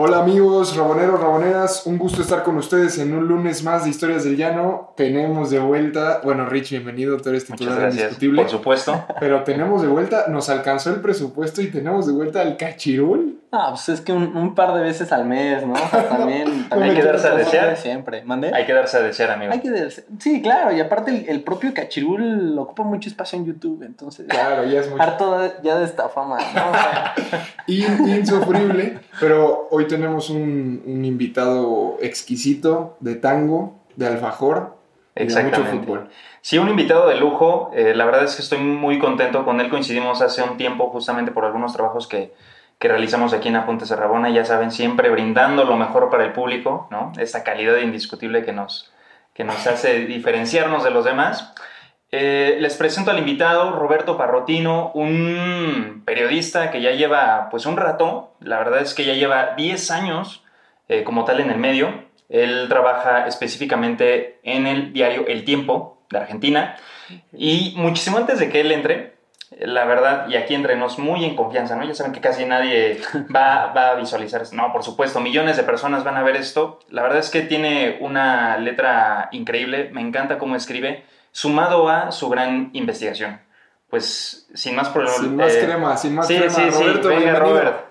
Hola amigos, raboneros, raboneras, un gusto estar con ustedes en un lunes más de Historias del Llano. Tenemos de vuelta, bueno Rich, bienvenido, tú eres titular indiscutible. por supuesto. Pero tenemos de vuelta, nos alcanzó el presupuesto y tenemos de vuelta al cachirul. Ah, pues es que un, un par de veces al mes, ¿no? O sea, también, también Hay que darse a desear. de Siempre. ¿Mandé? Hay que darse a desear, amigo. Hay que darse- Sí, claro, y aparte el, el propio cachirul ocupa mucho espacio en YouTube, entonces. Claro, ya es mucho. Harto de- ya de esta fama, ¿no? O sea, In- insufrible, pero hoy tenemos un, un invitado exquisito de tango, de alfajor, y de mucho Exactamente. fútbol. Sí, un invitado de lujo. eh, la verdad es que estoy muy contento con él. Coincidimos hace un tiempo justamente por algunos trabajos que, que realizamos aquí en Apuntes de Rabona. Ya saben, siempre brindando lo mejor para el público, ¿no? Esta calidad indiscutible que nos, que nos hace diferenciarnos de los demás. Eh, les presento al invitado, Roberto Parrotino, un periodista que ya lleva pues un rato, la verdad es que ya lleva 10 años eh, como tal en el medio. Él trabaja específicamente en el diario El Tiempo de Argentina y muchísimo antes de que él entre, la verdad, y aquí entrenos muy en confianza, ¿no? Ya saben que casi nadie va, va a visualizar esto. No, por supuesto, millones de personas van a ver esto. La verdad es que tiene una letra increíble, me encanta cómo escribe, sumado a su gran investigación. Pues, sin más por Sin más eh, crema, sin más sí, crema. sí, sí, Roberto, venga. Robert.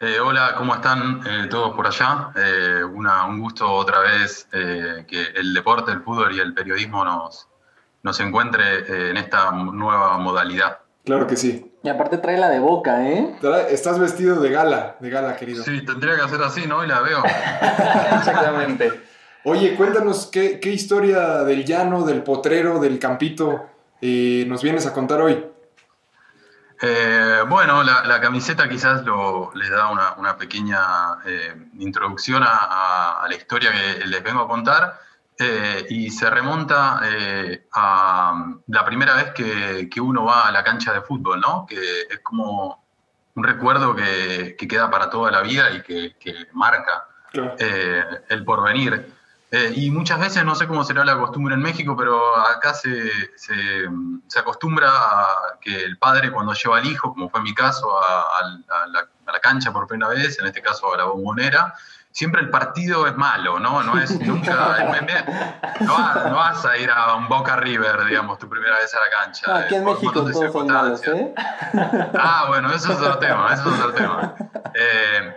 Eh, hola, ¿cómo están eh, todos por allá? Eh, una- un gusto otra vez eh, que el deporte, el fútbol y el periodismo nos, nos encuentre eh, en esta nueva modalidad. Claro que sí. y aparte trae la de boca, ¿eh? Estás vestido de gala, de gala, querido. Sí, tendría que hacer así, ¿no? Y la veo. Exactamente. Oye, cuéntanos qué, qué historia del llano, del potrero, del campito eh, nos vienes a contar hoy. Eh, bueno, la, la camiseta quizás lo, le da una, una pequeña eh, introducción a, a- a la historia que les vengo a contar eh, y se remonta eh, a la primera vez que, que uno va a la cancha de fútbol, ¿no? Que es como un recuerdo que, que queda para toda la vida y que, que marca eh, el porvenir. Eh, y muchas veces, no sé cómo será la costumbre en México, pero acá se, se, se acostumbra a que el padre cuando lleva al hijo, como fue mi caso, a la, a la cancha por primera vez, en este caso a la bombonera, siempre el partido es malo, ¿no? No es nunca... no, vas, no vas a ir a un Boca River, digamos, tu primera vez a la cancha. Aquí eh, en México todos son malos. ¿eh? Ah, bueno, eso es otro tema, eso es otro tema. Eh,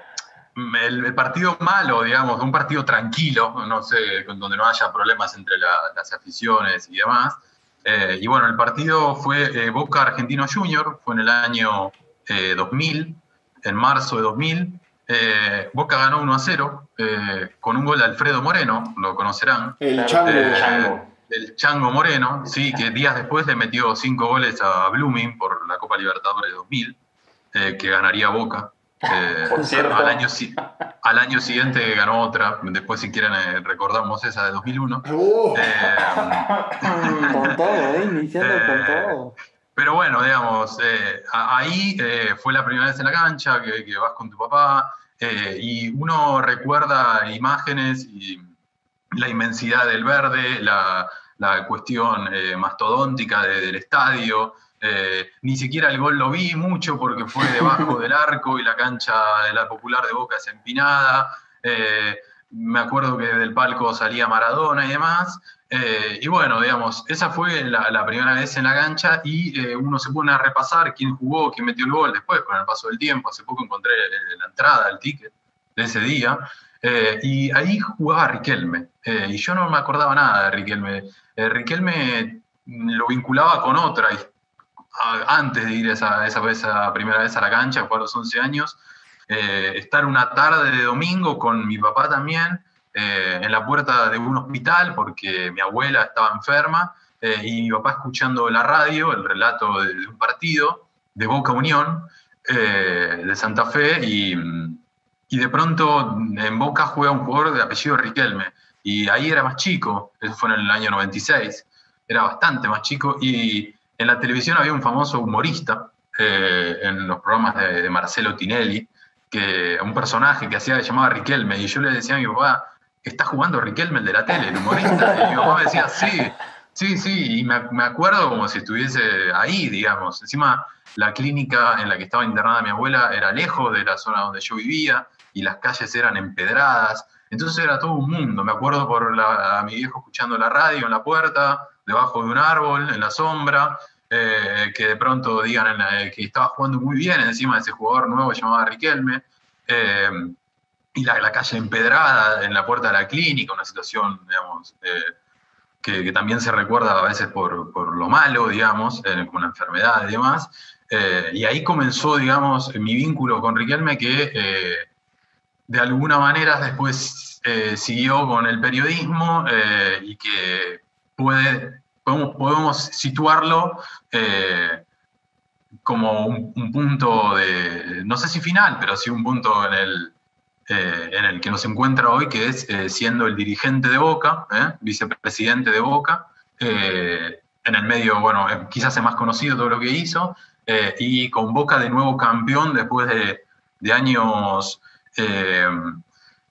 el, el partido malo, digamos, un partido tranquilo, no sé, donde no haya problemas entre la- las aficiones y demás. Eh, y bueno, el partido fue Boca Argentino Junior, fue en el año eh, 2000, en marzo de 2000. Eh, Boca ganó 1 a 0 eh, con un gol de Alfredo Moreno, lo conocerán. El chango. Eh, Chango. El Chango Moreno, sí, que días después le metió cinco goles a Blooming por la Copa Libertadores 2000, eh, que ganaría Boca. Eh, Por cierto. Al año, si- al año siguiente ganó otra, después si quieren eh, recordamos esa de 2001. Oh, Eh, Con todo, ¿eh? Iniciando Eh, con todo. pero bueno, digamos, eh, ahí eh, fue la primera vez en la cancha que, que vas con tu papá eh, y uno recuerda imágenes y la inmensidad del verde, la, la cuestión eh, mastodóntica de- del estadio. eh, ni siquiera el gol lo vi mucho porque fue debajo del arco y la cancha de la popular de Boca es empinada. eh, me acuerdo que del palco salía Maradona y demás. Eh, y bueno, digamos, esa fue la, la primera vez en la cancha y eh, uno se pone a repasar quién jugó, quién metió el gol después con el paso del tiempo. Hace poco encontré eh, la entrada, el ticket de ese día. eh, y ahí jugaba Riquelme. eh, y yo no me acordaba nada de Riquelme. Eh, Riquelme lo vinculaba con otra. a- antes de ir esa, esa, esa primera vez a la cancha, fue a los 11 años, estar una tarde de domingo con mi papá también, eh, en la puerta de un hospital porque mi abuela estaba enferma eh, y mi papá escuchando la radio, el relato de, de un partido de Boca Unión eh, de Santa Fe y, y de pronto en Boca juega un jugador de apellido Riquelme y ahí era más chico, eso fue en el año 96. era bastante más chico, y en la televisión había un famoso humorista eh, en los programas de, de, Marcelo Tinelli, que un personaje que hacía, se llamaba Riquelme, y yo le decía a mi papá, está jugando Riquelme el de la tele, el humorista, y mi papá me decía, sí, sí, sí, y me, acuerdo como si estuviese ahí, digamos, encima la clínica en la que estaba internada mi abuela era lejos de la zona donde yo vivía, y las calles eran empedradas, entonces era todo un mundo. Me acuerdo por la, a mi viejo escuchando la radio en la puerta, debajo de un árbol, en la sombra, eh, que de pronto digan la, que estaba jugando muy bien encima de ese jugador nuevo llamado Riquelme, eh, y la, calle empedrada en la puerta de la clínica, una situación, digamos, eh, que, también se recuerda a veces por, por lo malo, digamos, con la enfermedad y demás. y ahí comenzó, digamos, mi vínculo con Riquelme, que de alguna manera después eh, siguió con el periodismo eh, y que puede, podemos, podemos situarlo eh, como un, un, punto de, no sé si final, pero sí un punto en el, en el que nos encuentra hoy, que es siendo el dirigente de Boca, vicepresidente de Boca, en el medio, bueno, quizás es más conocido todo lo que hizo, y con Boca de nuevo campeón después de, de años eh,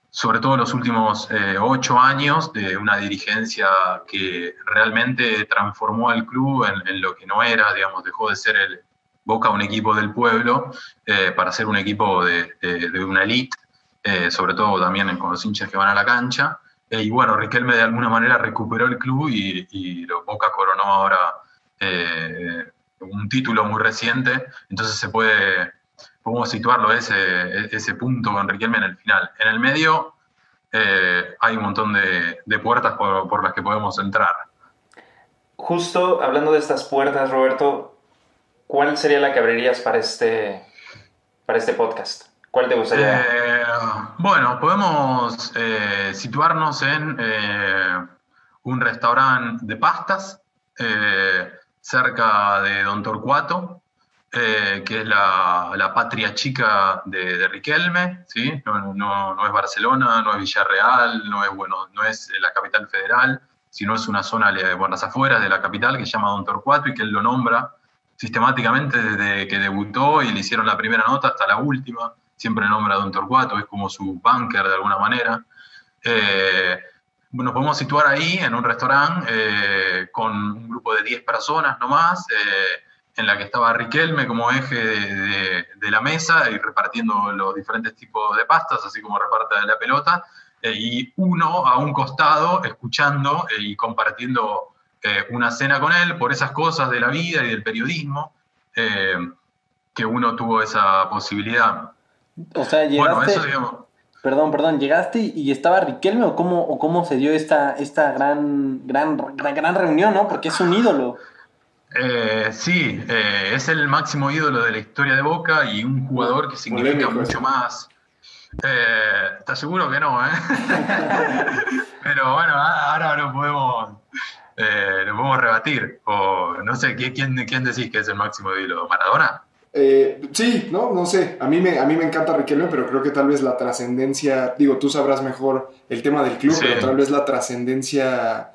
sobre todo los últimos eh, ocho años, de una dirigencia que realmente transformó al club en, lo que no era, digamos, dejó de ser el Boca un equipo del pueblo eh, para ser un equipo de, de una elite, eh, sobre todo también con los hinchas que van a la cancha. y bueno, Riquelme de alguna manera recuperó el club y, y lo Boca coronó ahora un título muy reciente, entonces se puede podemos situarlo ese, ese punto con Riquelme en el final. En el medio eh, hay un montón de, de puertas por, por, las que podemos entrar. Justo hablando de estas puertas, Roberto, ¿cuál sería la que abrirías para este, para este podcast? ¿Cuál te gustaría? Eh, bueno, podemos eh, situarnos en eh, un restaurante de pastas cerca de Don Torcuato, eh, que es la, patria chica de, de Riquelme, ¿sí? No, no, no, es Barcelona, no es Villarreal, no es, bueno, no es la capital federal, sino es una zona por las afueras de la capital que se llama Don Torcuato y que él lo nombra sistemáticamente desde que debutó y le hicieron la primera nota hasta la última, siempre nombra a Don Torcuato, es como su bunker de alguna manera. Eh, nos podemos situar ahí en un restaurante eh, con un grupo de 10 personas nomás, eh, en la que estaba Riquelme como eje de, de, de, la mesa y repartiendo los diferentes tipos de pastas, así como reparte la pelota, eh, y uno a un costado escuchando eh, y compartiendo eh, una cena con él por esas cosas de la vida y del periodismo, eh, que uno tuvo esa posibilidad. O sea, llegaste... Bueno, eso, digamos, Perdón, perdón, ¿llegaste y estaba Riquelme o cómo, o cómo se dio esta, esta gran, gran, gran, gran reunión, ¿no? Porque es un ídolo. Eh, sí, eh, es el máximo ídolo de la historia de Boca y un jugador que significa Polémico, mucho más. Eh, ¿Estás seguro que no? Eh? Pero bueno, ahora lo podemos, eh, lo podemos rebatir. O no sé, ¿quién, ¿quién decís que es el máximo ídolo? ¿Maradona? Eh, sí, no, no sé. A mí me, a mí me encanta Riquelme, pero creo que tal vez la trascendencia, digo, tú sabrás mejor el tema del club, sí. pero tal vez la trascendencia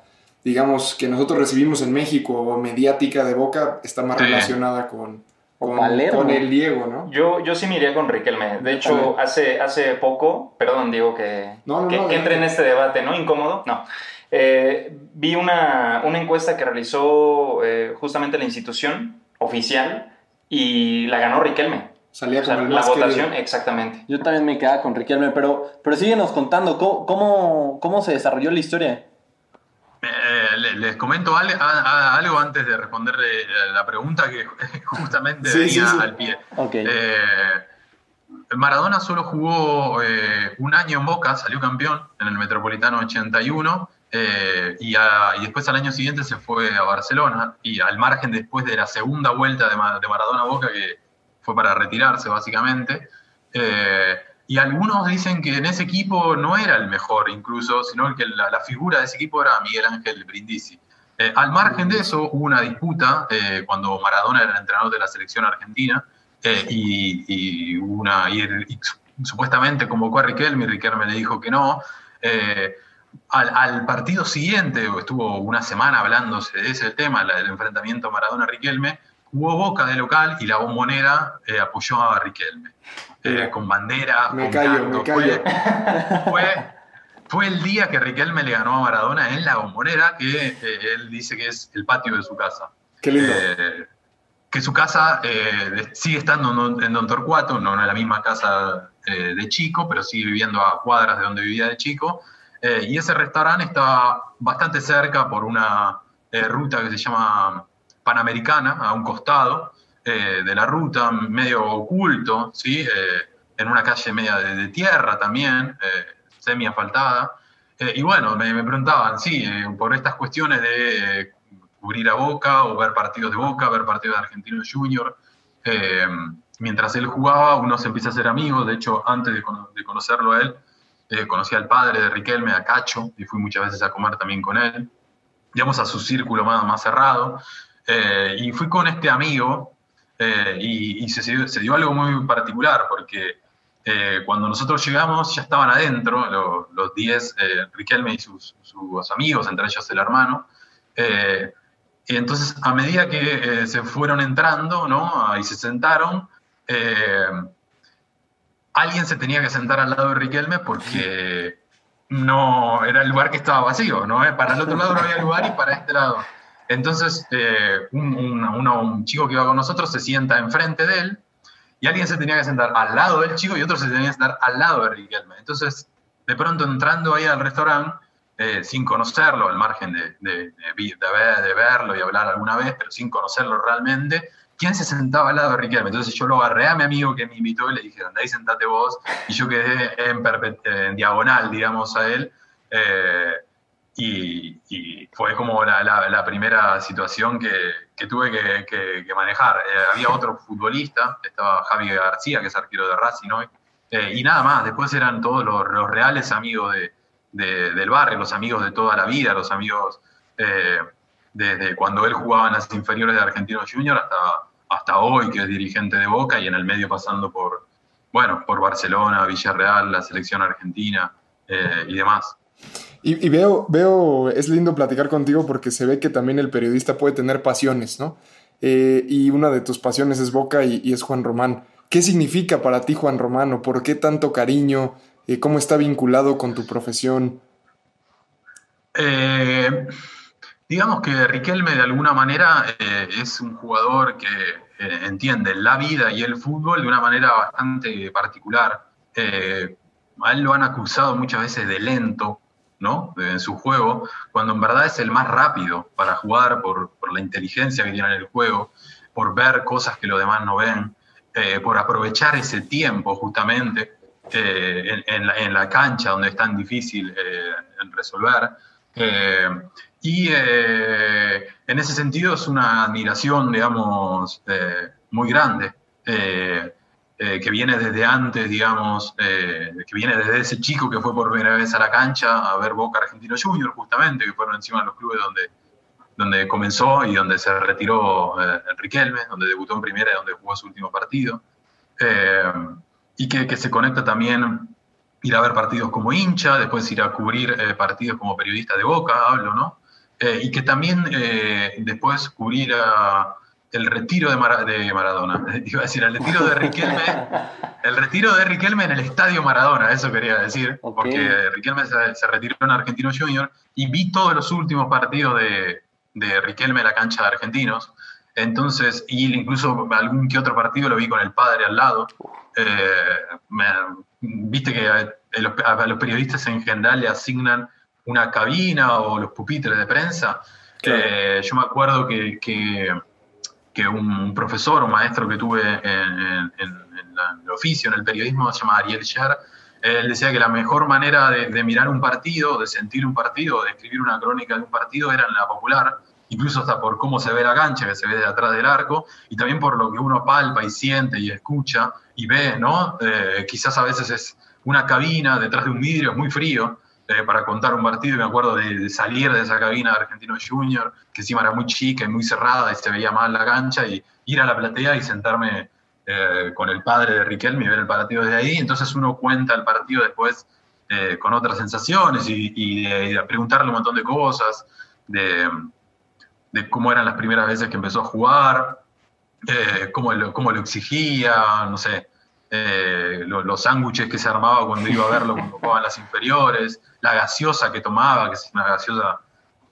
digamos, que nosotros recibimos en México o mediática de Boca está más sí. relacionada con, con, con, el Diego, ¿no? Yo, yo sí me iría con Riquelme. De hecho, hace, hace poco, perdón, Diego, que, no, no, que, no, que entre en este debate, ¿no? Incómodo. No. Eh, vi una, una, encuesta que realizó eh, justamente la institución oficial y la ganó Riquelme. Salía con o sea, el la votación, querido. exactamente. Yo también me quedaba con Riquelme, pero, pero síguenos contando, ¿cómo, cómo, cómo se desarrolló la historia? Eh, les comento algo antes de responderle la pregunta que justamente sí, venía sí, sí. al pie. Okay. Eh, Maradona solo jugó eh, un año en Boca, salió campeón en el Metropolitano 81 eh, y, a, y, después al año siguiente se fue a Barcelona y al margen después de la segunda vuelta de, de Maradona Boca que fue para retirarse básicamente. Eh, y algunos dicen que en ese equipo no era el mejor incluso, sino que la, la figura de ese equipo era Miguel Ángel Brindisi. Eh, al margen de eso, hubo una disputa eh, cuando Maradona era el entrenador de la selección argentina eh, y, y, una, y, y, supuestamente convocó a Riquelme y Riquelme le dijo que no. Al, partido siguiente, estuvo una semana hablándose de ese tema, el enfrentamiento Maradona-Riquelme, hubo Boca de local y la bombonera eh, apoyó a Riquelme. Eh, con bandera, me callo, Me callo. Fue, fue, el día que Riquelme le ganó a Maradona en la bombonera, que eh, él dice que es el patio de su casa. Qué lindo. que su casa sigue estando en Don Torcuato, no en la misma casa de chico, pero sigue viviendo a cuadras de donde vivía de chico. Y ese restaurante está bastante cerca por una ruta que se llama Panamericana, a un costado eh, de la ruta, medio oculto, ¿sí? Eh, en una calle media de, tierra también, eh, semi asfaltada. y bueno, me, preguntaban, sí, por estas cuestiones de cubrir a Boca o ver partidos de Boca, ver partidos de Argentinos Junior. mientras él jugaba, uno se empieza a hacer amigos. De hecho, antes de, conocerlo a él, conocí al padre de Riquelme, a Cacho, y fui muchas veces a comer también con él. Digamos, a su círculo más, más cerrado. Eh, y fui con este amigo eh, y, se, dio, algo muy particular porque eh, cuando nosotros llegamos ya estaban adentro los 10, Riquelme y sus, amigos, entre ellos el hermano. y entonces a medida que se fueron entrando ¿no? y se sentaron, alguien se tenía que sentar al lado de Riquelme porque no era el lugar que estaba vacío, ¿no? Para el otro lado no había lugar y para este lado. Entonces, eh, un, chico que iba con nosotros se sienta enfrente de él y alguien se tenía que sentar al lado del chico y otro se tenía que sentar al lado de Riquelme. Entonces, de pronto entrando ahí al restaurante, eh, sin conocerlo, al margen de, de, de, verlo y hablar alguna vez, pero sin conocerlo realmente, ¿quién se sentaba al lado de Riquelme? Entonces yo lo agarré a mi amigo que me invitó y le dije, anda ahí sentate vos, y yo quedé en, diagonal, digamos, a él. Eh, y, fue como la, primera situación que, tuve que, manejar. Eh, había otro futbolista, estaba Javi García, que es arquero de Racing eh, y nada más, después eran todos los, reales amigos del barrio, los amigos de toda la vida, los amigos desde cuando él jugaba en las inferiores de Argentinos Junior hasta, hasta hoy, que es dirigente de Boca, y en el medio pasando por, bueno, por Barcelona, Villarreal, la selección argentina y demás. Y, veo, veo, es lindo platicar contigo porque se ve que también el periodista puede tener pasiones, ¿no? Eh, y una de tus pasiones es Boca y, es Juan Román. ¿Qué significa para ti Juan Román o por qué tanto cariño? Eh, ¿Cómo está vinculado con tu profesión? Eh, digamos que Riquelme de alguna manera es un jugador que entiende la vida y el fútbol de una manera bastante particular. a él lo han acusado muchas veces de lento, ¿no? en su juego, cuando en verdad es el más rápido para jugar por, la inteligencia que tiene en el juego, por ver cosas que los demás no ven, eh, por aprovechar ese tiempo justamente eh, en, la, cancha donde es tan difícil eh, resolver. Y en ese sentido es una admiración, digamos, muy grande. Eh, que viene desde antes, digamos, eh, que viene desde ese chico que fue por primera vez a la cancha a ver Boca Argentino Junior, justamente, que fueron encima de los clubes donde, donde comenzó y donde se retiró eh, Riquelme, donde debutó en primera y donde jugó su último partido. Eh, y que, que, se conecta también ir a ver partidos como hincha, después ir a cubrir partidos como periodista de Boca, hablo, ¿no? Y que también después cubrir a el retiro de, de, Maradona. Iba a decir, el retiro de Riquelme. el retiro de Riquelme en el estadio Maradona, eso quería decir. Porque Riquelme se, retiró en Argentino Junior y vi todos los últimos partidos de, de Riquelme en la cancha de Argentinos. Entonces, y incluso algún que otro partido lo vi con el padre al lado. Eh, viste que a, los periodistas en general le asignan una cabina o los pupitres de prensa. Eh, yo me acuerdo que que un profesor, un maestro que tuve en, el oficio, en el periodismo, se llama Ariel Scher, él decía que la mejor manera de, mirar un partido, de sentir un partido, de escribir una crónica de un partido era en la popular, incluso hasta por cómo se ve la cancha, que se ve de atrás del arco, y también por lo que uno palpa y siente y escucha y ve, ¿no? Eh, quizás a veces es una cabina detrás de un vidrio, es muy frío, eh, para contar un partido y me acuerdo de, salir de esa cabina de Argentino Junior, que encima era muy chica y muy cerrada y se veía mal la cancha, y ir a la platea y sentarme eh, con el padre de Riquelme y ver el partido desde ahí. Entonces uno cuenta el partido después eh, con otras sensaciones y, de, preguntarle un montón de cosas, de, cómo eran las primeras veces que empezó a jugar, eh, cómo, cómo, lo, exigía, no sé, eh, los sándwiches que se armaba cuando iba a verlo cuando jugaban las inferiores, la gaseosa que tomaba, que es una gaseosa,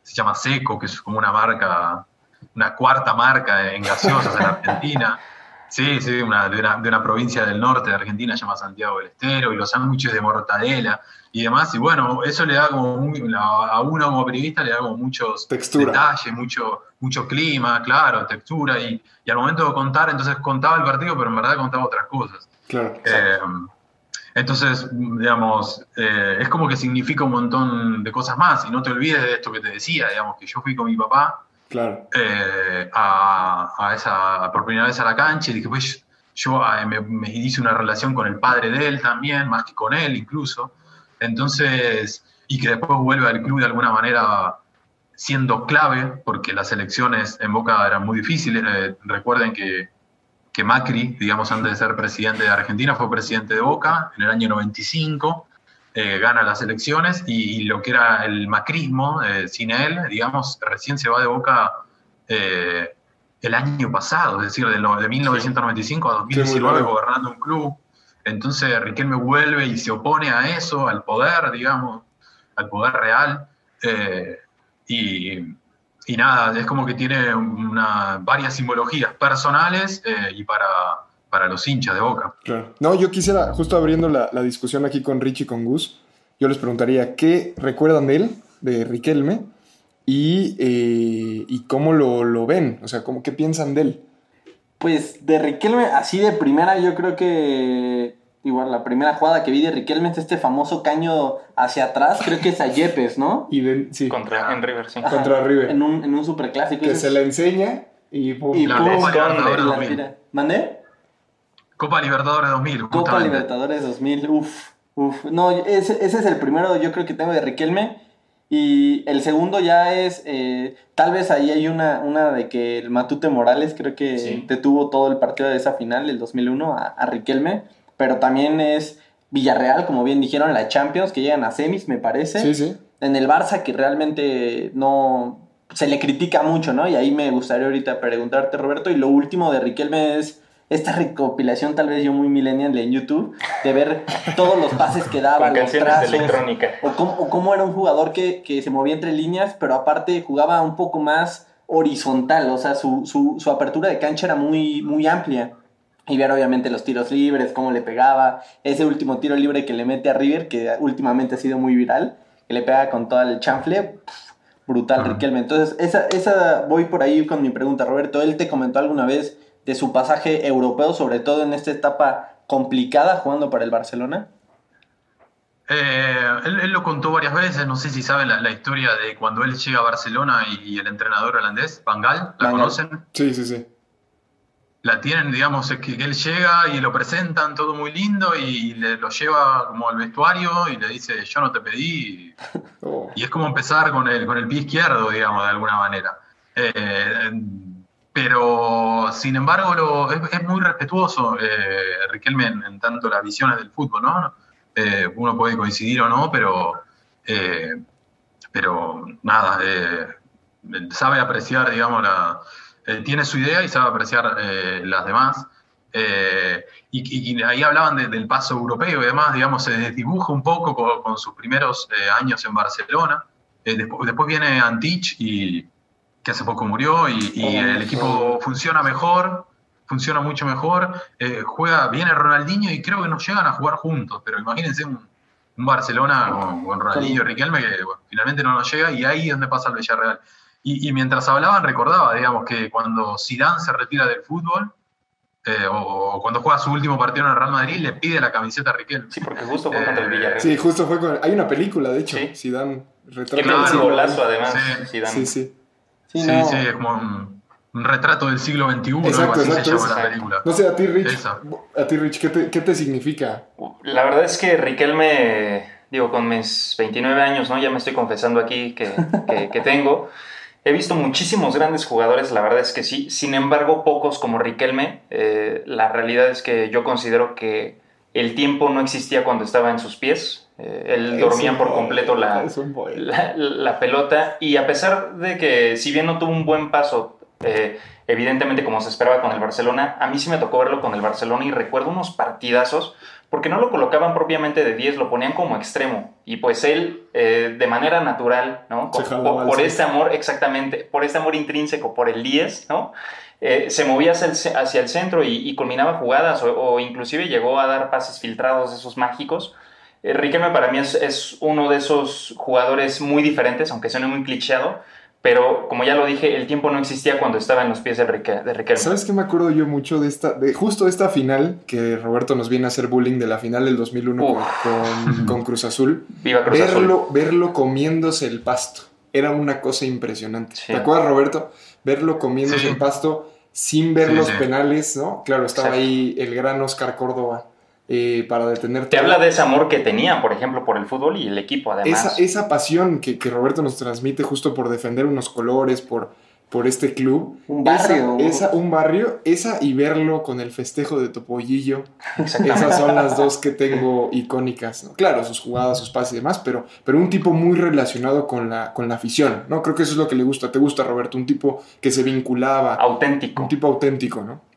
se llama Seco, que es como una marca, una cuarta marca en gaseosas en Argentina. Sí, sí, una, de, una, provincia del norte de Argentina llama Santiago del Estero, y los sándwiches de mortadela y demás. Y bueno, eso le da como, a uno como periodista le da como muchos detalles, mucho, mucho clima, claro, textura. Y, y, al momento de contar, entonces contaba el partido, pero en verdad contaba otras cosas. Claro. Eh, entonces, digamos, eh, es como que significa un montón de cosas más. Y no te olvides de esto que te decía, digamos, que yo fui con mi papá Claro. Eh, a, esa, por primera vez a la cancha y dije, pues yo ah, me, hice una relación con el padre de él también, más que con él incluso. Entonces, y que después vuelve al club de alguna manera siendo clave, porque las elecciones en Boca eran muy difíciles. Eh, recuerden que, que Macri, digamos, antes de ser presidente de Argentina, fue presidente de Boca en el año 95 eh, gana las elecciones y, lo que era el macrismo eh, sin él, digamos, recién se va de boca eh, el año pasado, es decir, de, de 1995 a 2019 gobernando un club. Entonces Riquelme vuelve y se opone a eso, al poder, digamos, al poder real. y, y, nada, es como que tiene una, varias simbologías personales y para para los hinchas de Boca. Claro. No, yo quisiera, justo abriendo la, discusión aquí con Rich y con Gus, yo les preguntaría qué recuerdan de él, de Riquelme, y, eh, y cómo lo, ven, o sea, cómo, qué piensan de él. Pues de Riquelme, así de primera, yo creo que igual la primera jugada que vi de Riquelme es este famoso caño hacia atrás, creo que es a Yepes, ¿no? Y sí. Contra, en River, sí. Contra River. En un, en un superclásico. Que se la enseña y, y la, ¿Mandé? Copa Libertadores 2000. Copa Libertadores 2000, uff, uff. No, ese, es el primero yo creo que tengo de Riquelme. Y el segundo ya es, eh, tal vez ahí hay una, una de que el Matute Morales creo que detuvo todo el partido de esa final, el 2001, a, Riquelme. Pero también es Villarreal, como bien dijeron, la Champions, que llegan a semis, me parece. Sí, sí. En el Barça, que realmente no se le critica mucho, ¿no? Y ahí me gustaría ahorita preguntarte, Roberto. Y lo último de Riquelme es esta recopilación, tal vez yo muy millennial en YouTube, de ver todos los pases que daba, los trazos, o cómo, cómo, era un jugador que, que, se movía entre líneas, pero aparte jugaba un poco más horizontal, o sea, su, su, su apertura de cancha era muy, muy amplia. Y ver obviamente los tiros libres, cómo le pegaba, ese último tiro libre que le mete a River, que últimamente ha sido muy viral, que le pega con todo el chanfle, brutal Riquelme. Entonces, esa, esa voy por ahí con mi pregunta, Roberto. Él te comentó alguna vez de su pasaje europeo, sobre todo en esta etapa complicada jugando para el Barcelona? Eh, él, lo contó varias veces, no sé si saben la, historia de cuando él llega a Barcelona y, el entrenador holandés, Bangal, ¿la conocen? Sí, sí, sí. La tienen, digamos, que, que, él llega y lo presentan todo muy lindo y le, lo lleva como al vestuario y le dice, yo no te pedí. Oh. Y es como empezar con el, con el pie izquierdo, digamos, de alguna manera. Eh, pero sin embargo es, muy respetuoso eh, Riquelme en, tanto las visiones del fútbol, ¿no? Eh, uno puede coincidir o no, pero, eh, pero nada, sabe apreciar, digamos, la, tiene su idea y sabe apreciar las demás. Y, ahí hablaban del paso europeo y demás, digamos, se desdibuja un poco con, sus primeros años en Barcelona. Después, después, viene Antich y que hace poco murió y, el equipo funciona mejor, funciona mucho mejor. Eh, juega, viene Ronaldinho y creo que no llegan a jugar juntos, pero imagínense un, Barcelona con, Ronaldinho y Riquelme que finalmente no nos llega y ahí es donde pasa el Villarreal. Y, mientras hablaban recordaba, digamos, que cuando Zidane se retira del fútbol, eh, o, cuando juega su último partido en el Real Madrid, le pide la camiseta a Riquelme. Sí, porque justo fue contra el eh, Villarreal. Sí, justo fue con... Hay una película, de hecho, Zidane retrata... un golazo, además, Zidane. Sí, sí. Sí, sí, es como un, retrato del siglo XXI, exacto, así se llama la película. No sé, a ti, Rich, a ti, Rich ¿qué, te, ¿qué, te, significa? La verdad es que Riquelme, digo, con mis 29 años, ¿no? Ya me estoy confesando aquí que, que, tengo. He visto muchísimos grandes jugadores, la verdad es que sí. Sin embargo, pocos como Riquelme. Eh, la realidad es que yo considero que el tiempo no existía cuando estaba en sus pies. Eh, él dormía por completo la, la, pelota y a pesar de que si bien no tuvo un buen paso, eh, evidentemente como se esperaba con el Barcelona, a mí sí me tocó verlo con el Barcelona y recuerdo unos partidazos porque no lo colocaban propiamente de 10, lo ponían como extremo. Y pues él, eh, de manera natural, ¿no? Por, este amor, exactamente, por este amor intrínseco, por el 10, ¿no? Eh, se movía hacia el, hacia el centro y, culminaba jugadas o, inclusive llegó a dar pases filtrados, esos mágicos. Eh, Riquelme para mí es, es, uno de esos jugadores muy diferentes, aunque suene muy clicheado, pero como ya lo dije, el tiempo no existía cuando estaba en los pies de, Riquelme. ¿Sabes qué me acuerdo yo mucho de esta, de justo esta final, que Roberto nos viene a hacer bullying de la final del 2001 con, Cruz Azul? Viva Cruz verlo, Azul. Verlo comiéndose el pasto. Era una cosa impresionante. ¿Te acuerdas, Roberto? Verlo comiéndose el pasto sin ver los penales, ¿no? Claro, estaba ahí el gran Oscar Córdoba eh, para detener. Te habla de ese amor que tenía, por ejemplo, por el fútbol y el equipo, además. Esa, esa pasión que, que, Roberto nos transmite justo por defender unos colores, por, por este club. Un barrio. Esa, un barrio, esa y verlo con el festejo de Topollillo. Esas son las dos que tengo icónicas. Claro, sus jugadas, sus pases y demás, pero, pero un tipo muy relacionado con la, con la afición, ¿no? Creo que eso es lo que le gusta. ¿Te gusta, Roberto? Un tipo que se vinculaba. Auténtico. Un tipo auténtico, ¿no?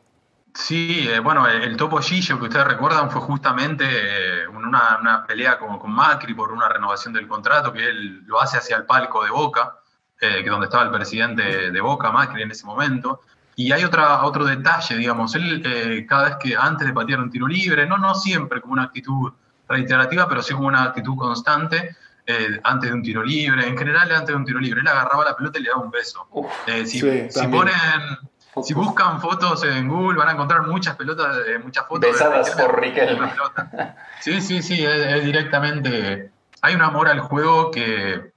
Sí, eh, bueno, el, Topo Gillo que ustedes recuerdan fue justamente eh, una, pelea con, con, Macri por una renovación del contrato que él lo hace hacia el palco de Boca, eh, que donde estaba el presidente de Boca, Macri, en ese momento. Y hay otra, otro detalle, digamos, él cada vez que antes de patear un tiro libre, no, no siempre como una actitud reiterativa, pero sí como una actitud constante, antes de un tiro libre, en general antes de un tiro libre, él agarraba la pelota y le daba un beso. si, si ponen si buscan fotos en Google van a encontrar muchas pelotas, muchas fotos. Besadas por Riquelme. Sí, sí, sí, es, directamente... Hay un amor al juego que,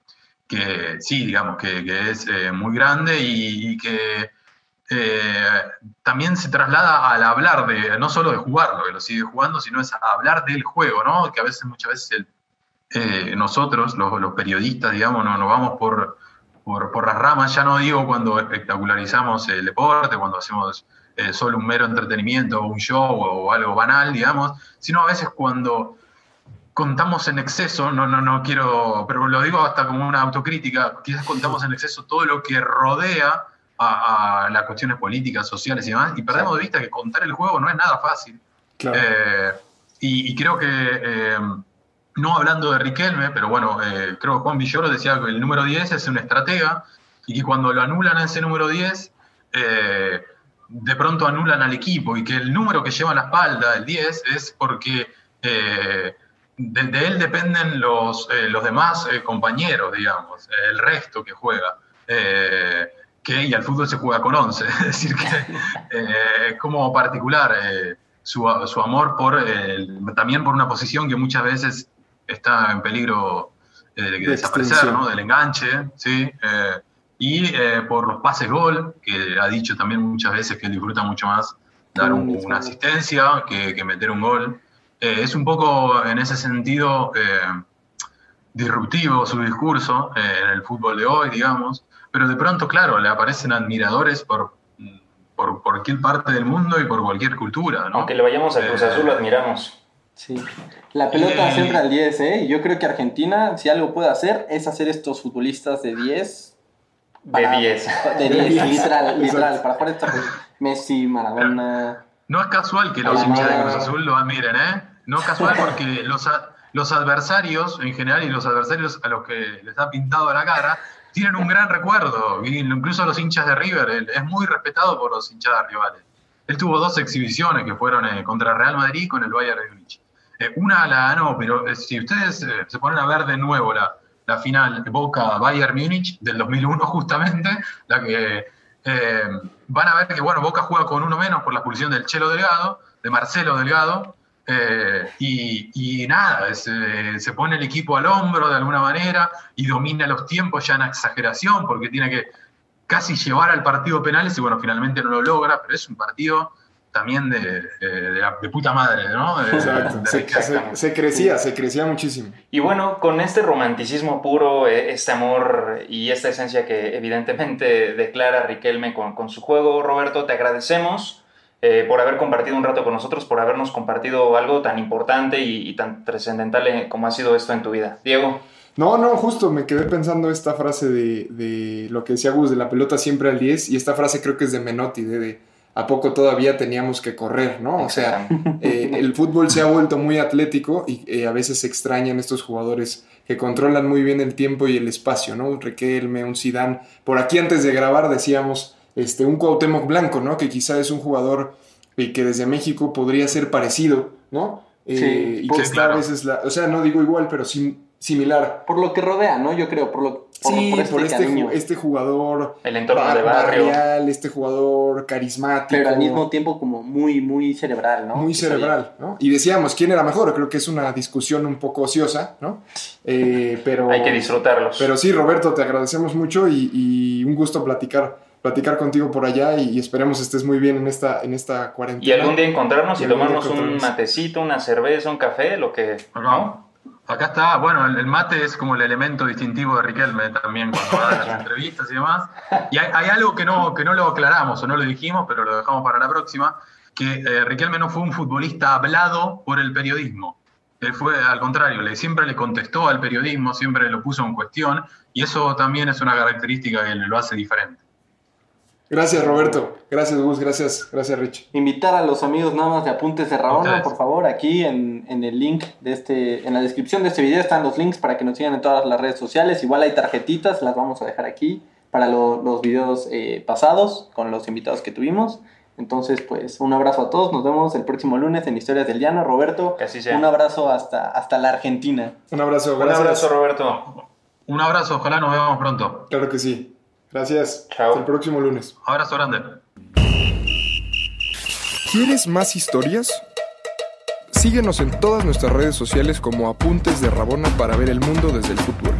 que sí, digamos, que, que es eh, muy grande y, que eh, también se traslada al hablar de, no solo de jugarlo, que lo sigue jugando, sino es hablar del juego, ¿no? Que a veces, muchas veces eh, nosotros, los, los, periodistas, digamos, no, nos vamos por por, por las ramas, ya no digo cuando espectacularizamos el deporte, cuando hacemos eh, solo un mero entretenimiento o un show o, algo banal, digamos, sino a veces cuando contamos en exceso, no, no, no quiero, pero lo digo hasta como una autocrítica, quizás contamos en exceso todo lo que rodea a, las cuestiones políticas, sociales y demás, y perdemos de vista que contar el juego no es nada fácil. Eh, y, creo que eh, no hablando de Riquelme, pero bueno, eh, creo que Juan Villoro decía que el número 10 es un estratega y que cuando lo anulan a ese número 10, eh, de pronto anulan al equipo y que el número que lleva a la espalda, el 10, es porque eh, de, él dependen los, los demás compañeros, digamos, el resto que juega. que y al fútbol se juega con 11, es decir, que es como particular. Su, su, amor por también por una posición que muchas veces está en peligro eh, de, desaparecer, ¿no? Del enganche, ¿sí? Eh, y eh, por los pases gol, que ha dicho también muchas veces que disfruta mucho más dar una asistencia que, meter un gol. es un poco en ese sentido disruptivo su discurso en el fútbol de hoy, digamos, pero de pronto, claro, le aparecen admiradores por, por cualquier parte del mundo y por cualquier cultura. ¿no? Aunque le vayamos a Cruz Azul, lo admiramos. Sí. La pelota siempre al 10, ¿eh? Yo creo que Argentina, si algo puede hacer, es hacer estos futbolistas de 10. de 10. De 10, literal, literal. Para jugar esta Messi, Maradona. No es casual que los hinchas de Cruz Azul lo admiren, ¿eh? No es casual porque los, los adversarios, en general, y los adversarios a los que les ha pintado la cara, tienen un gran recuerdo. Incluso los hinchas de River, es muy respetado por los hinchas rivales. Él tuvo dos exhibiciones que fueron eh, contra Real Madrid y con el Bayern de Múnich. Eh, una la ganó, pero eh, si ustedes se ponen a ver de nuevo la, la final Boca-Bayern Múnich del 2001 justamente, la que van a ver que bueno, Boca juega con uno menos por la expulsión del Chelo Delgado, de Marcelo Delgado, y, nada, se pone el equipo al hombro de alguna manera y domina los tiempos ya en exageración porque tiene que casi llevar al partido penales y bueno, finalmente no lo logra, pero es un partido también de, de, puta madre, ¿no? Exacto, se, crecía, se crecía muchísimo. Y bueno, con este romanticismo puro, eh, este amor y esta esencia que evidentemente declara Riquelme con, con su juego, Roberto, te agradecemos eh, por haber compartido un rato con nosotros, por habernos compartido algo tan importante y, y tan trascendental eh, como ha sido esto en tu vida. Diego. No, no, justo me quedé pensando esta frase de, de lo que decía Gus, de la pelota siempre al 10, y esta frase creo que es de Menotti, de, de a poco todavía teníamos que correr, ¿no? O sea, eh, el fútbol se ha vuelto muy atlético y eh, a veces se extrañan estos jugadores que controlan muy bien el tiempo y el espacio, ¿no? Un Riquelme, un Zidane. Por aquí antes de grabar decíamos este, un Cuauhtémoc Blanco, ¿no? Que quizá es un jugador eh, que desde México podría ser parecido, ¿no? Eh, Sí, y que está a veces, la, o sea, no digo igual, pero sí similar. Por lo que rodea, ¿no? Yo creo, por lo por, sí, por por, este este, este jugador El entorno bar- de barrio. barrial, este jugador carismático. Pero al mismo tiempo como muy, muy cerebral, ¿no? muy cerebral, ¿no? Y decíamos, ¿quién era mejor? Creo que es una discusión un poco ociosa, ¿no? Eh, pero, Hay que disfrutarlos. pero sí, Roberto, te agradecemos mucho y, y un gusto platicar, platicar contigo por allá y, y esperemos estés muy bien en esta, en esta cuarentena. y algún día encontrarnos Y y tomarnos un matecito, una cerveza, un café, lo que... Acá, acá está, bueno, el, el mate es como el elemento distintivo de Riquelme también cuando va a las entrevistas y demás. Y hay, hay algo que no, que no lo aclaramos o no lo dijimos, pero lo dejamos para la próxima, que eh, Riquelme no fue un futbolista hablado por el periodismo. Él fue al contrario, le, siempre le contestó al periodismo, siempre lo puso en cuestión, y eso también es una característica que lo hace diferente. Gracias, Roberto. Gracias, Gus. Gracias, gracias, Rich. Invitar a los amigos nada más de Apuntes de Rabona, por favor, aquí en, en el link de este, en la descripción de este video están los links para que nos sigan en todas las redes sociales. Igual hay tarjetitas, las vamos a dejar aquí para lo- los videos eh, pasados con los invitados que tuvimos. Entonces, pues, un abrazo a todos. Nos vemos el próximo lunes en Historias del Llano. Roberto, Que así sea. un abrazo hasta, hasta la Argentina. Un abrazo, Un gracias. abrazo, Roberto. Un abrazo, ojalá nos veamos pronto. Claro que sí. Gracias. Chao. Hasta el próximo lunes. Abrazo grande. ¿Quieres más historias? Síguenos en todas nuestras redes sociales como Apuntes de Rabona para ver el mundo desde el fútbol.